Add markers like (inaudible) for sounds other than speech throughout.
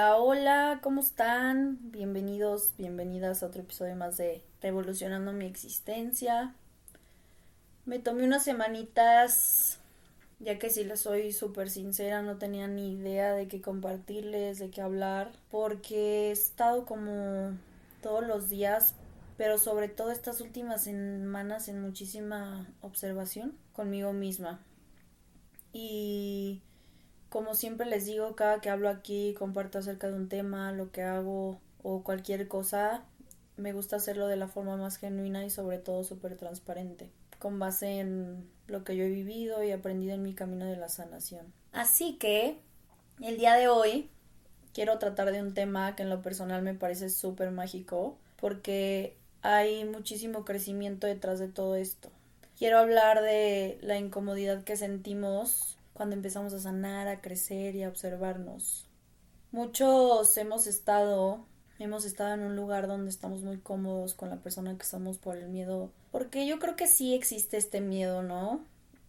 Hola, ¿cómo están? Bienvenidos, bienvenidas a otro episodio más de Revolucionando mi existencia. Me tomé unas semanitas, ya que si les soy súper sincera, no tenía ni idea de qué compartirles, de qué hablar, porque he estado como todos los días, pero sobre todo estas últimas semanas en muchísima observación conmigo misma. Y como siempre les digo, cada que hablo aquí, comparto acerca de un tema, lo que hago o cualquier cosa, me gusta hacerlo de la forma más genuina y sobre todo súper transparente, con base en lo que yo he vivido y aprendido en mi camino de la sanación. Así que, el día de hoy, quiero tratar de un tema que en lo personal me parece súper mágico, porque hay muchísimo crecimiento detrás de todo esto. Quiero hablar de la incomodidad que sentimos cuando empezamos a sanar, a crecer y a observarnos. Muchos hemos estado, hemos estado en un lugar donde estamos muy cómodos con la persona que somos por el miedo, porque yo creo que sí existe este miedo, ¿no?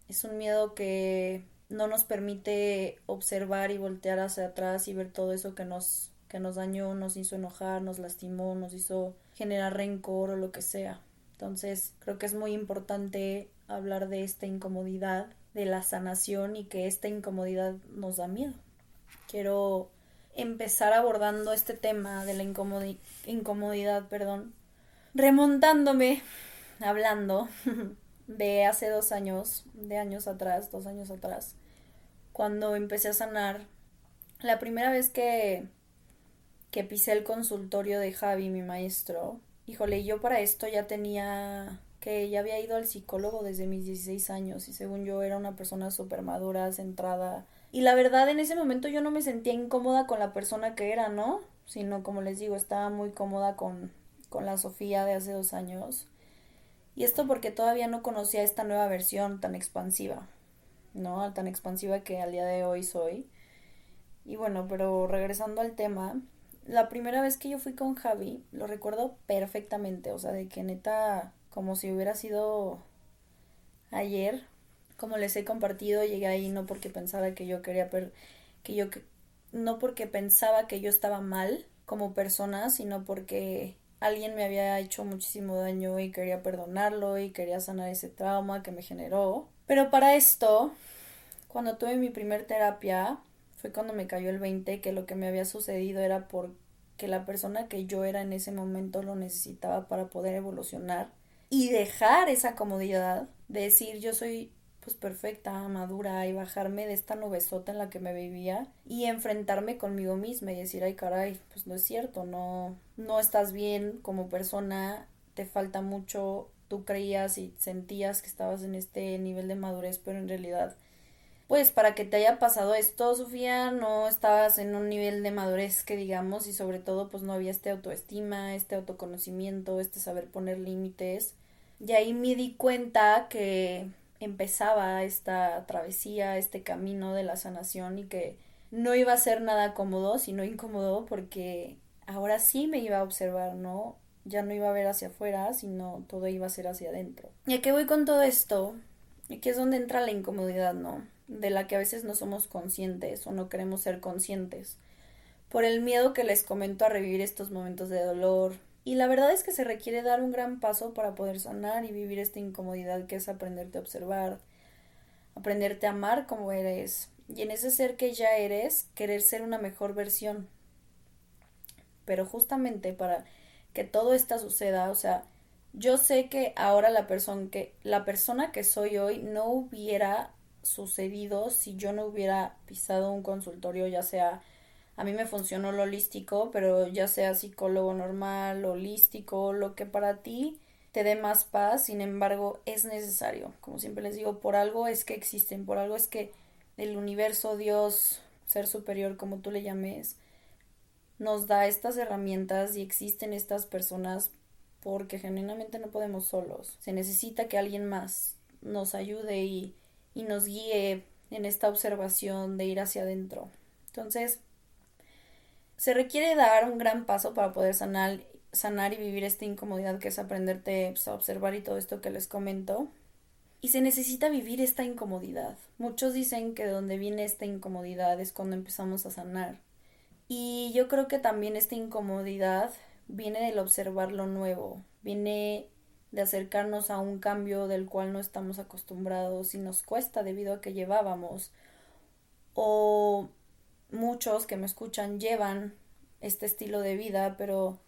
Es un miedo que no nos permite observar y voltear hacia atrás y ver todo eso que nos que nos dañó, nos hizo enojar, nos lastimó, nos hizo generar rencor o lo que sea. Entonces, creo que es muy importante hablar de esta incomodidad de la sanación y que esta incomodidad nos da miedo. Quiero empezar abordando este tema de la incomodidad, perdón, remontándome, hablando (laughs) de hace dos años, de años atrás, dos años atrás, cuando empecé a sanar. La primera vez que, que pisé el consultorio de Javi, mi maestro, híjole, yo para esto ya tenía que ya había ido al psicólogo desde mis 16 años y según yo era una persona súper madura, centrada. Y la verdad en ese momento yo no me sentía incómoda con la persona que era, ¿no? Sino como les digo, estaba muy cómoda con, con la Sofía de hace dos años. Y esto porque todavía no conocía esta nueva versión tan expansiva, ¿no? Tan expansiva que al día de hoy soy. Y bueno, pero regresando al tema, la primera vez que yo fui con Javi, lo recuerdo perfectamente, o sea, de que neta como si hubiera sido ayer. Como les he compartido, llegué ahí no porque pensaba que yo quería per que yo no porque pensaba que yo estaba mal como persona, sino porque alguien me había hecho muchísimo daño y quería perdonarlo y quería sanar ese trauma que me generó. Pero para esto, cuando tuve mi primer terapia, fue cuando me cayó el 20 que lo que me había sucedido era porque la persona que yo era en ese momento lo necesitaba para poder evolucionar y dejar esa comodidad de decir yo soy pues perfecta, madura y bajarme de esta nubesota en la que me vivía y enfrentarme conmigo misma y decir, ay caray, pues no es cierto, no, no estás bien como persona, te falta mucho, tú creías y sentías que estabas en este nivel de madurez, pero en realidad, pues para que te haya pasado esto, Sofía, no estabas en un nivel de madurez que digamos y sobre todo pues no había este autoestima, este autoconocimiento, este saber poner límites y ahí me di cuenta que empezaba esta travesía, este camino de la sanación y que no iba a ser nada cómodo, sino incómodo porque ahora sí me iba a observar, ¿no? Ya no iba a ver hacia afuera, sino todo iba a ser hacia adentro. ¿Y a qué voy con todo esto? Aquí es donde entra la incomodidad, ¿no? De la que a veces no somos conscientes o no queremos ser conscientes. Por el miedo que les comento a revivir estos momentos de dolor, y la verdad es que se requiere dar un gran paso para poder sanar y vivir esta incomodidad que es aprenderte a observar, aprenderte a amar como eres y en ese ser que ya eres querer ser una mejor versión. Pero justamente para que todo esto suceda, o sea, yo sé que ahora la persona que la persona que soy hoy no hubiera sucedido si yo no hubiera pisado un consultorio ya sea a mí me funcionó lo holístico, pero ya sea psicólogo normal, holístico, lo que para ti te dé más paz, sin embargo, es necesario. Como siempre les digo, por algo es que existen, por algo es que el universo, Dios, ser superior, como tú le llames, nos da estas herramientas y existen estas personas porque genuinamente no podemos solos. Se necesita que alguien más nos ayude y, y nos guíe en esta observación de ir hacia adentro. Entonces, se requiere dar un gran paso para poder sanar, sanar y vivir esta incomodidad que es aprenderte pues, a observar y todo esto que les comento. Y se necesita vivir esta incomodidad. Muchos dicen que donde viene esta incomodidad es cuando empezamos a sanar. Y yo creo que también esta incomodidad viene del observar lo nuevo, viene de acercarnos a un cambio del cual no estamos acostumbrados y nos cuesta debido a que llevábamos o muchos que me escuchan llevan este estilo de vida, pero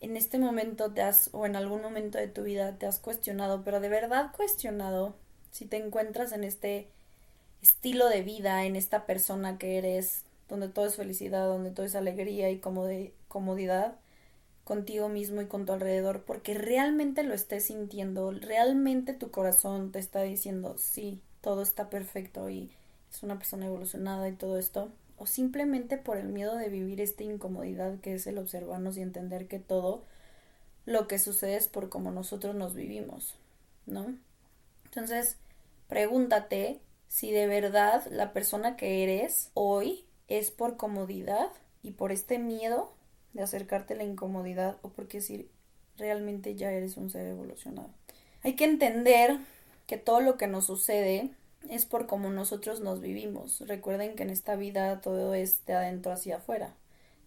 en este momento te has o en algún momento de tu vida te has cuestionado, pero de verdad cuestionado si te encuentras en este estilo de vida, en esta persona que eres, donde todo es felicidad, donde todo es alegría y comodidad contigo mismo y con tu alrededor, porque realmente lo estés sintiendo, realmente tu corazón te está diciendo, sí, todo está perfecto y es una persona evolucionada y todo esto, o simplemente por el miedo de vivir esta incomodidad que es el observarnos y entender que todo lo que sucede es por cómo nosotros nos vivimos, ¿no? Entonces, pregúntate si de verdad la persona que eres hoy es por comodidad y por este miedo de acercarte a la incomodidad o porque si realmente ya eres un ser evolucionado. Hay que entender que todo lo que nos sucede es por cómo nosotros nos vivimos. Recuerden que en esta vida todo es de adentro hacia afuera,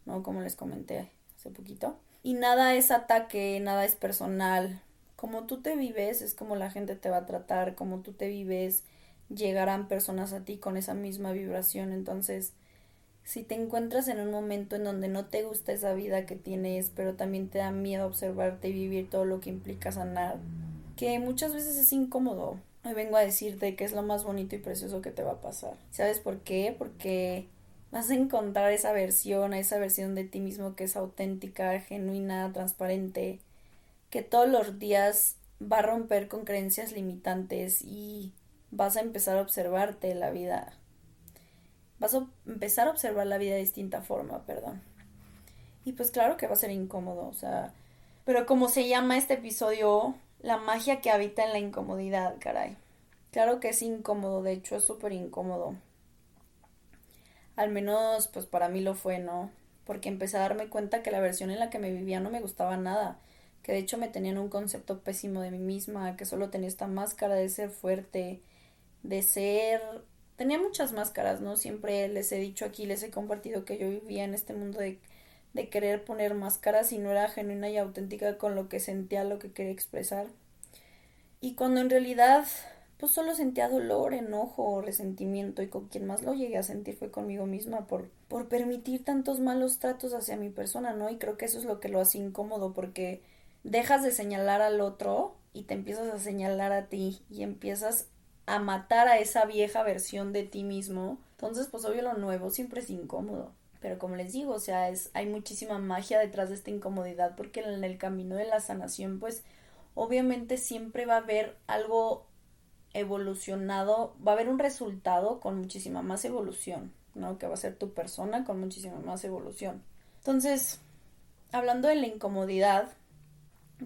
¿no? Como les comenté hace poquito. Y nada es ataque, nada es personal. Como tú te vives es como la gente te va a tratar, como tú te vives llegarán personas a ti con esa misma vibración. Entonces, si te encuentras en un momento en donde no te gusta esa vida que tienes, pero también te da miedo observarte y vivir todo lo que implica sanar, que muchas veces es incómodo, Hoy vengo a decirte que es lo más bonito y precioso que te va a pasar. ¿Sabes por qué? Porque vas a encontrar esa versión, esa versión de ti mismo que es auténtica, genuina, transparente, que todos los días va a romper con creencias limitantes y vas a empezar a observarte la vida. Vas a empezar a observar la vida de distinta forma, perdón. Y pues claro que va a ser incómodo, o sea, pero como se llama este episodio, la magia que habita en la incomodidad, caray. Claro que es incómodo, de hecho es súper incómodo. Al menos, pues para mí lo fue, ¿no? Porque empecé a darme cuenta que la versión en la que me vivía no me gustaba nada. Que de hecho me tenían un concepto pésimo de mí misma, que solo tenía esta máscara de ser fuerte, de ser... Tenía muchas máscaras, ¿no? Siempre les he dicho aquí, les he compartido que yo vivía en este mundo de de querer poner máscaras y no era genuina y auténtica con lo que sentía, lo que quería expresar. Y cuando en realidad pues solo sentía dolor, enojo, resentimiento y con quien más lo llegué a sentir fue conmigo misma por, por permitir tantos malos tratos hacia mi persona, ¿no? Y creo que eso es lo que lo hace incómodo porque dejas de señalar al otro y te empiezas a señalar a ti y empiezas a matar a esa vieja versión de ti mismo. Entonces, pues obvio lo nuevo siempre es incómodo. Pero como les digo, o sea, es, hay muchísima magia detrás de esta incomodidad porque en el camino de la sanación, pues obviamente siempre va a haber algo evolucionado, va a haber un resultado con muchísima más evolución, ¿no? Que va a ser tu persona con muchísima más evolución. Entonces, hablando de la incomodidad,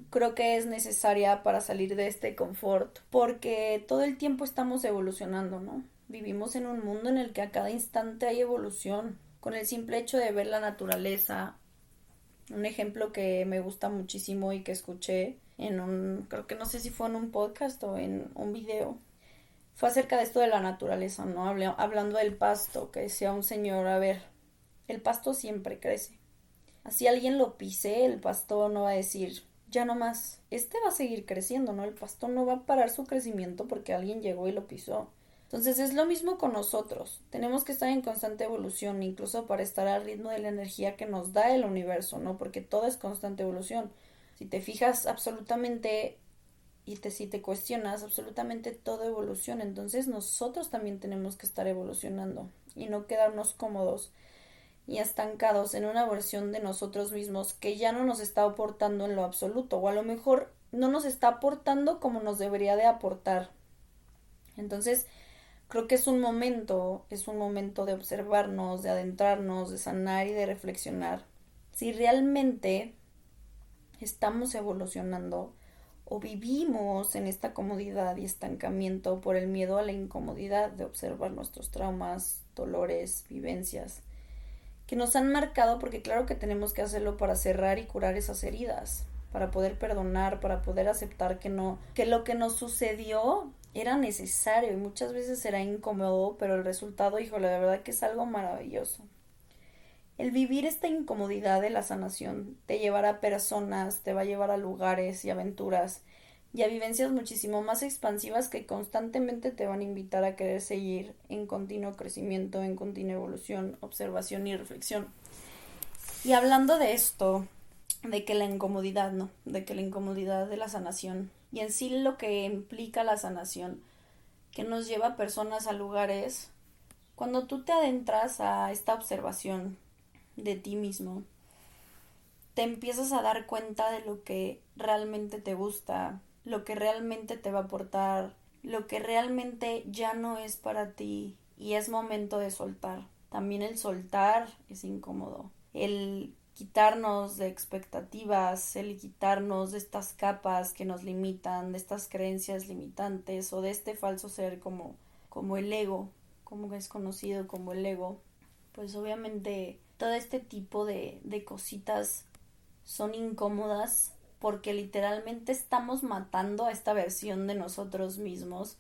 creo que es necesaria para salir de este confort porque todo el tiempo estamos evolucionando, ¿no? Vivimos en un mundo en el que a cada instante hay evolución, con el simple hecho de ver la naturaleza. Un ejemplo que me gusta muchísimo y que escuché en un, creo que no sé si fue en un podcast o en un video, fue acerca de esto de la naturaleza, ¿no? hablando del pasto, que decía un señor, a ver, el pasto siempre crece. Así alguien lo pise, el pasto no va a decir, ya no más, este va a seguir creciendo, ¿no? El pasto no va a parar su crecimiento porque alguien llegó y lo pisó. Entonces es lo mismo con nosotros. Tenemos que estar en constante evolución, incluso para estar al ritmo de la energía que nos da el universo, ¿no? Porque todo es constante evolución. Si te fijas absolutamente y te, si te cuestionas, absolutamente todo evoluciona. Entonces nosotros también tenemos que estar evolucionando y no quedarnos cómodos y estancados en una versión de nosotros mismos que ya no nos está aportando en lo absoluto o a lo mejor no nos está aportando como nos debería de aportar. Entonces, Creo que es un momento, es un momento de observarnos, de adentrarnos, de sanar y de reflexionar. Si realmente estamos evolucionando o vivimos en esta comodidad y estancamiento por el miedo a la incomodidad de observar nuestros traumas, dolores, vivencias, que nos han marcado porque claro que tenemos que hacerlo para cerrar y curar esas heridas, para poder perdonar, para poder aceptar que no, que lo que nos sucedió era necesario y muchas veces era incómodo, pero el resultado, híjole, de verdad que es algo maravilloso. El vivir esta incomodidad de la sanación te llevará a personas, te va a llevar a lugares y aventuras y a vivencias muchísimo más expansivas que constantemente te van a invitar a querer seguir en continuo crecimiento, en continua evolución, observación y reflexión. Y hablando de esto, de que la incomodidad, ¿no? De que la incomodidad de la sanación y en sí lo que implica la sanación, que nos lleva a personas a lugares, cuando tú te adentras a esta observación de ti mismo, te empiezas a dar cuenta de lo que realmente te gusta, lo que realmente te va a aportar, lo que realmente ya no es para ti y es momento de soltar. También el soltar es incómodo. El quitarnos de expectativas, el quitarnos de estas capas que nos limitan, de estas creencias limitantes o de este falso ser como, como el ego, como es conocido como el ego, pues obviamente todo este tipo de, de cositas son incómodas porque literalmente estamos matando a esta versión de nosotros mismos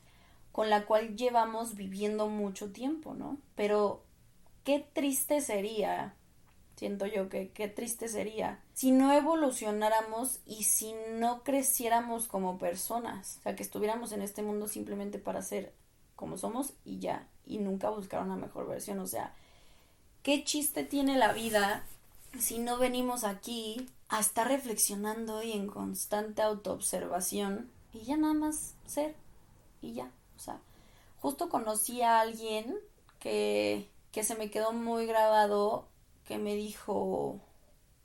con la cual llevamos viviendo mucho tiempo, ¿no? Pero qué triste sería, siento yo que qué triste sería, si no evolucionáramos y si no creciéramos como personas, o sea, que estuviéramos en este mundo simplemente para ser como somos y ya, y nunca buscar una mejor versión, o sea, qué chiste tiene la vida si no venimos aquí a estar reflexionando y en constante autoobservación y ya nada más ser y ya, o sea, justo conocí a alguien que, que se me quedó muy grabado, que me dijo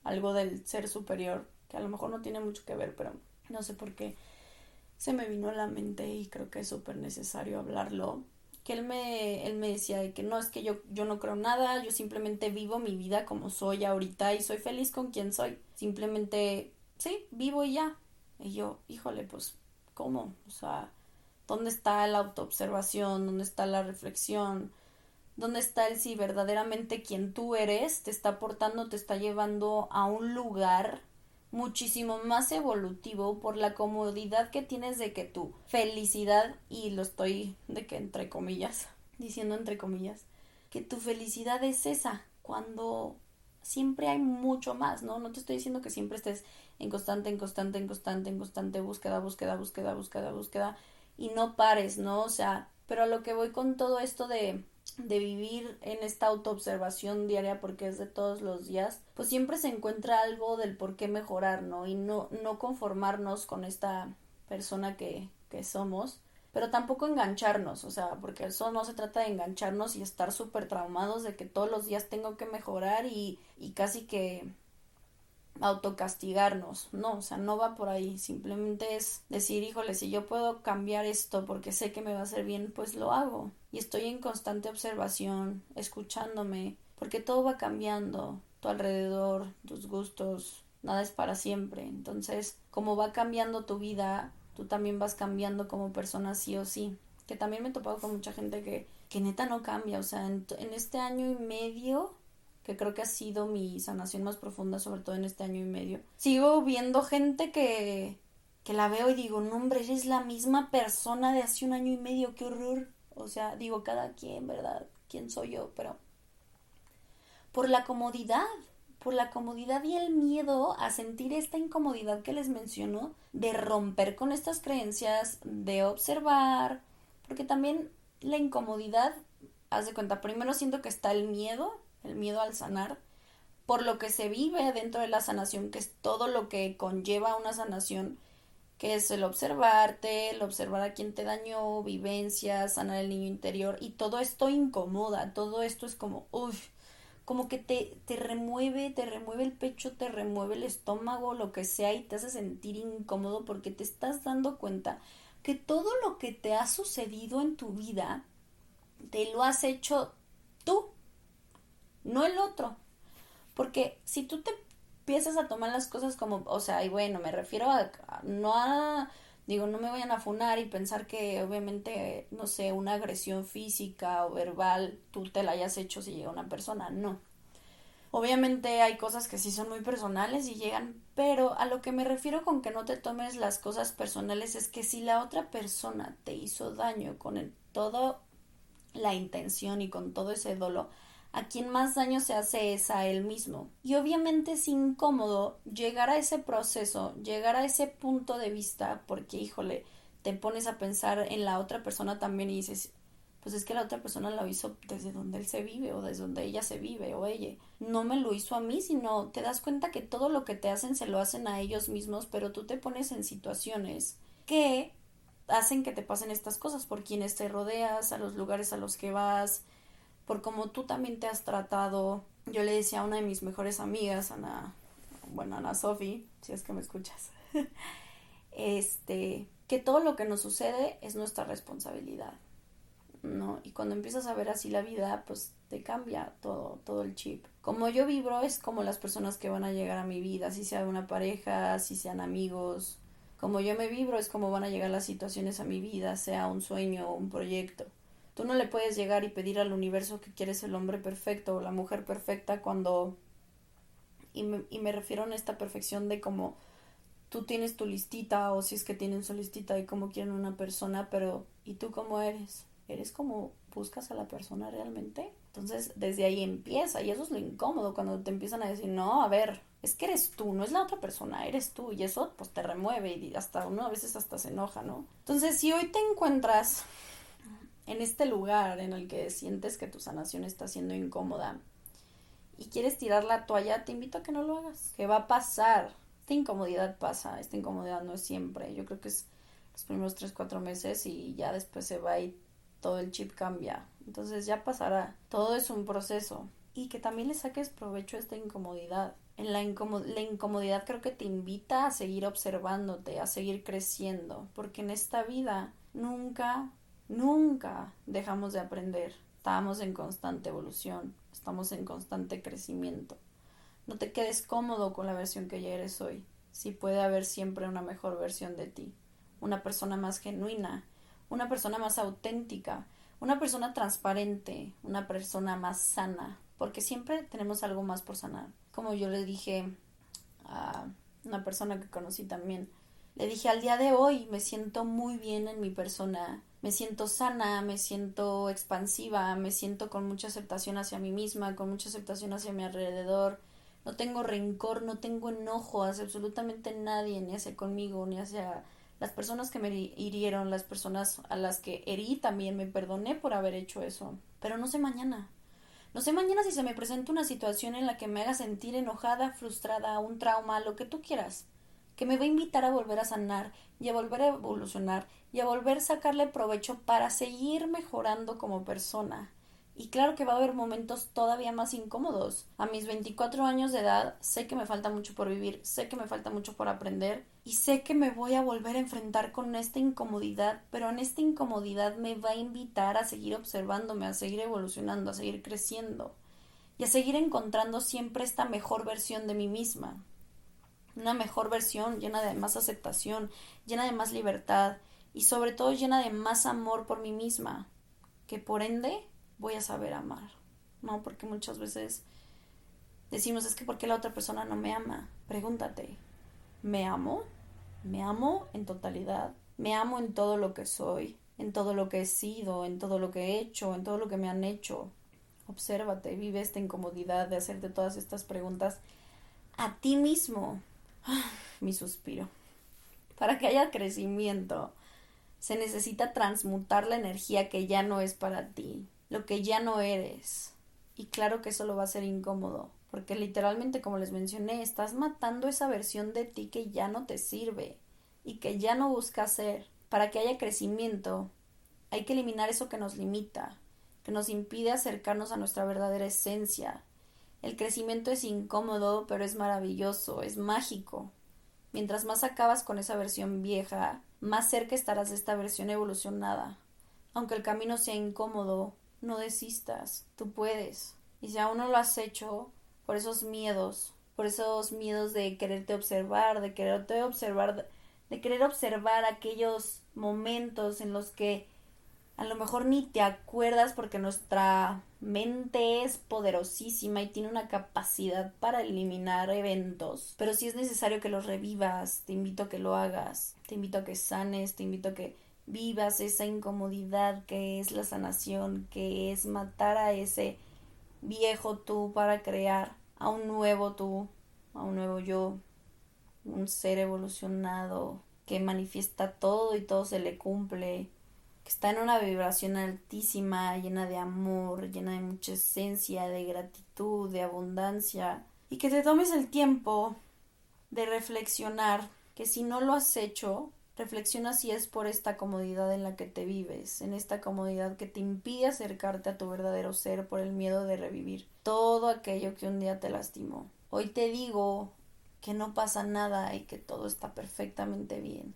algo del ser superior, que a lo mejor no tiene mucho que ver, pero no sé por qué se me vino a la mente y creo que es súper necesario hablarlo que él me, él me decía que no, es que yo, yo no creo nada, yo simplemente vivo mi vida como soy ahorita y soy feliz con quien soy. Simplemente, sí, vivo y ya. Y yo, híjole, pues, ¿cómo? O sea, ¿dónde está la autoobservación? ¿Dónde está la reflexión? ¿Dónde está el si verdaderamente quien tú eres te está aportando, te está llevando a un lugar muchísimo más evolutivo por la comodidad que tienes de que tu felicidad, y lo estoy de que entre comillas, diciendo entre comillas, que tu felicidad es esa, cuando siempre hay mucho más, ¿no? No te estoy diciendo que siempre estés en constante, en constante, en constante, en constante búsqueda, búsqueda, búsqueda, búsqueda, búsqueda, y no pares, ¿no? O sea, pero a lo que voy con todo esto de de vivir en esta autoobservación diaria porque es de todos los días, pues siempre se encuentra algo del por qué mejorar, ¿no? Y no, no conformarnos con esta persona que, que somos, pero tampoco engancharnos, o sea, porque eso no se trata de engancharnos y estar súper traumados de que todos los días tengo que mejorar y, y casi que autocastigarnos, no, o sea, no va por ahí, simplemente es decir, híjole, si yo puedo cambiar esto porque sé que me va a hacer bien, pues lo hago. Y estoy en constante observación, escuchándome, porque todo va cambiando, tu alrededor, tus gustos, nada es para siempre. Entonces, como va cambiando tu vida, tú también vas cambiando como persona sí o sí. Que también me he topado con mucha gente que, que neta no cambia, o sea, en, en este año y medio que creo que ha sido mi sanación más profunda, sobre todo en este año y medio. Sigo viendo gente que, que la veo y digo, no hombre, eres la misma persona de hace un año y medio, qué horror. O sea, digo, cada quien, ¿verdad? ¿Quién soy yo? Pero por la comodidad, por la comodidad y el miedo a sentir esta incomodidad que les menciono, de romper con estas creencias, de observar, porque también la incomodidad, haz de cuenta, primero siento que está el miedo, el miedo al sanar, por lo que se vive dentro de la sanación, que es todo lo que conlleva una sanación, que es el observarte, el observar a quien te dañó, vivencias, sanar el niño interior, y todo esto incomoda, todo esto es como, uff, como que te, te remueve, te remueve el pecho, te remueve el estómago, lo que sea, y te hace sentir incómodo porque te estás dando cuenta que todo lo que te ha sucedido en tu vida, te lo has hecho tú, no el otro. Porque si tú te empiezas a tomar las cosas como, o sea, y bueno, me refiero a, no a, digo, no me vayan a funar y pensar que obviamente, no sé, una agresión física o verbal tú te la hayas hecho si llega una persona, no. Obviamente hay cosas que sí son muy personales y llegan, pero a lo que me refiero con que no te tomes las cosas personales es que si la otra persona te hizo daño con el, todo la intención y con todo ese dolor, a quien más daño se hace es a él mismo. Y obviamente es incómodo llegar a ese proceso, llegar a ese punto de vista, porque híjole, te pones a pensar en la otra persona también y dices, pues es que la otra persona lo hizo desde donde él se vive o desde donde ella se vive o ella. No me lo hizo a mí, sino te das cuenta que todo lo que te hacen se lo hacen a ellos mismos, pero tú te pones en situaciones que hacen que te pasen estas cosas por quienes te rodeas, a los lugares a los que vas, por cómo tú también te has tratado. Yo le decía a una de mis mejores amigas, Ana, bueno, Ana Sofi, si es que me escuchas, (laughs) este, que todo lo que nos sucede es nuestra responsabilidad, ¿no? Y cuando empiezas a ver así la vida, pues te cambia todo, todo el chip. Como yo vibro es como las personas que van a llegar a mi vida, si sea una pareja, si sean amigos, como yo me vibro es como van a llegar las situaciones a mi vida, sea un sueño o un proyecto. Tú no le puedes llegar y pedir al universo que quieres el hombre perfecto o la mujer perfecta cuando... Y me, y me refiero a esta perfección de como tú tienes tu listita o si es que tienen su listita de cómo quieren una persona, pero ¿y tú cómo eres? ¿Eres como buscas a la persona realmente? Entonces desde ahí empieza y eso es lo incómodo cuando te empiezan a decir, no, a ver, es que eres tú, no es la otra persona, eres tú y eso pues te remueve y hasta uno a veces hasta se enoja, ¿no? Entonces si hoy te encuentras en este lugar en el que sientes que tu sanación está siendo incómoda y quieres tirar la toalla, te invito a que no lo hagas. ¿Qué va a pasar? Esta incomodidad pasa, esta incomodidad no es siempre. Yo creo que es los primeros tres, cuatro meses y ya después se va y todo el chip cambia. Entonces ya pasará. Todo es un proceso. Y que también le saques provecho a esta incomodidad. En la, la incomodidad creo que te invita a seguir observándote, a seguir creciendo. Porque en esta vida nunca Nunca dejamos de aprender. Estamos en constante evolución. Estamos en constante crecimiento. No te quedes cómodo con la versión que ya eres hoy. Sí puede haber siempre una mejor versión de ti. Una persona más genuina. Una persona más auténtica. Una persona transparente. Una persona más sana. Porque siempre tenemos algo más por sanar. Como yo le dije a una persona que conocí también. Le dije al día de hoy me siento muy bien en mi persona me siento sana, me siento expansiva, me siento con mucha aceptación hacia mí misma, con mucha aceptación hacia mi alrededor. No tengo rencor, no tengo enojo hacia absolutamente nadie, ni hacia conmigo, ni hacia las personas que me hirieron, las personas a las que herí también me perdoné por haber hecho eso. Pero no sé mañana. No sé mañana si se me presenta una situación en la que me haga sentir enojada, frustrada, un trauma, lo que tú quieras que me va a invitar a volver a sanar y a volver a evolucionar y a volver a sacarle provecho para seguir mejorando como persona. Y claro que va a haber momentos todavía más incómodos. A mis 24 años de edad sé que me falta mucho por vivir, sé que me falta mucho por aprender y sé que me voy a volver a enfrentar con esta incomodidad, pero en esta incomodidad me va a invitar a seguir observándome, a seguir evolucionando, a seguir creciendo y a seguir encontrando siempre esta mejor versión de mí misma una mejor versión llena de más aceptación, llena de más libertad y sobre todo llena de más amor por mí misma, que por ende voy a saber amar, ¿no? Porque muchas veces decimos, es que ¿por qué la otra persona no me ama? Pregúntate, ¿me amo? ¿Me amo en totalidad? ¿Me amo en todo lo que soy? ¿En todo lo que he sido? ¿En todo lo que he hecho? ¿En todo lo que me han hecho? Obsérvate, vive esta incomodidad de hacerte todas estas preguntas a ti mismo, (gasps) mi suspiro. Para que haya crecimiento, se necesita transmutar la energía que ya no es para ti, lo que ya no eres. Y claro que eso lo va a ser incómodo, porque literalmente, como les mencioné, estás matando esa versión de ti que ya no te sirve y que ya no busca ser. Para que haya crecimiento, hay que eliminar eso que nos limita, que nos impide acercarnos a nuestra verdadera esencia, el crecimiento es incómodo, pero es maravilloso, es mágico. Mientras más acabas con esa versión vieja, más cerca estarás de esta versión evolucionada. Aunque el camino sea incómodo, no desistas, tú puedes. Y si aún no lo has hecho, por esos miedos, por esos miedos de quererte observar, de quererte observar, de querer observar aquellos momentos en los que a lo mejor ni te acuerdas porque nuestra mente es poderosísima y tiene una capacidad para eliminar eventos, pero si es necesario que los revivas, te invito a que lo hagas, te invito a que sanes, te invito a que vivas esa incomodidad que es la sanación, que es matar a ese viejo tú para crear a un nuevo tú, a un nuevo yo, un ser evolucionado que manifiesta todo y todo se le cumple, que está en una vibración altísima, llena de amor, llena de mucha esencia, de gratitud, de abundancia, y que te tomes el tiempo de reflexionar que si no lo has hecho, reflexiona si es por esta comodidad en la que te vives, en esta comodidad que te impide acercarte a tu verdadero ser por el miedo de revivir todo aquello que un día te lastimó. Hoy te digo que no pasa nada y que todo está perfectamente bien,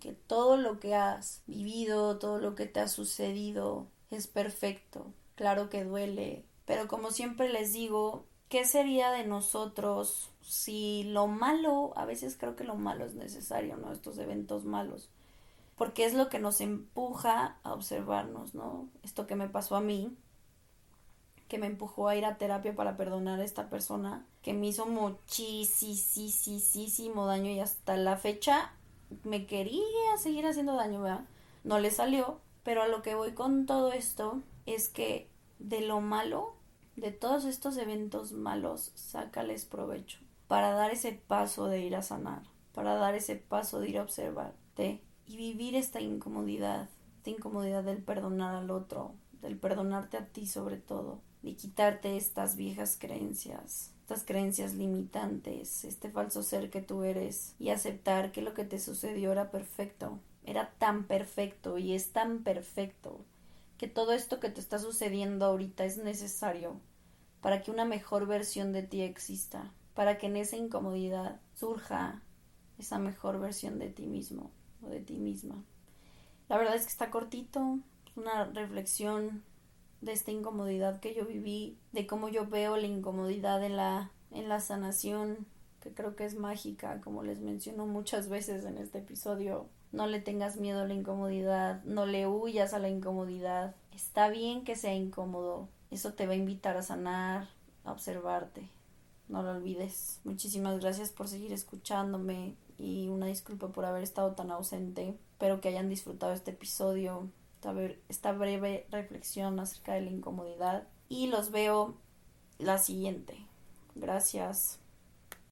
que todo lo que has vivido, todo lo que te ha sucedido es perfecto. Claro que duele, pero como siempre les digo, ¿qué sería de nosotros si lo malo, a veces creo que lo malo es necesario, ¿no? Estos eventos malos, porque es lo que nos empuja a observarnos, ¿no? Esto que me pasó a mí, que me empujó a ir a terapia para perdonar a esta persona, que me hizo muchísimo daño y hasta la fecha me quería seguir haciendo daño, ¿verdad? No le salió, pero a lo que voy con todo esto es que de lo malo, de todos estos eventos malos, sácales provecho para dar ese paso de ir a sanar, para dar ese paso de ir a observarte y vivir esta incomodidad, esta incomodidad del perdonar al otro, del perdonarte a ti sobre todo, de quitarte estas viejas creencias, estas creencias limitantes, este falso ser que tú eres y aceptar que lo que te sucedió era perfecto, era tan perfecto y es tan perfecto que todo esto que te está sucediendo ahorita es necesario para que una mejor versión de ti exista, para que en esa incomodidad surja esa mejor versión de ti mismo o de ti misma. La verdad es que está cortito, una reflexión de esta incomodidad que yo viví, de cómo yo veo la incomodidad en la, en la sanación, que creo que es mágica, como les menciono muchas veces en este episodio. No le tengas miedo a la incomodidad, no le huyas a la incomodidad. Está bien que sea incómodo, eso te va a invitar a sanar, a observarte. No lo olvides. Muchísimas gracias por seguir escuchándome y una disculpa por haber estado tan ausente. Espero que hayan disfrutado este episodio, esta breve reflexión acerca de la incomodidad y los veo la siguiente. Gracias.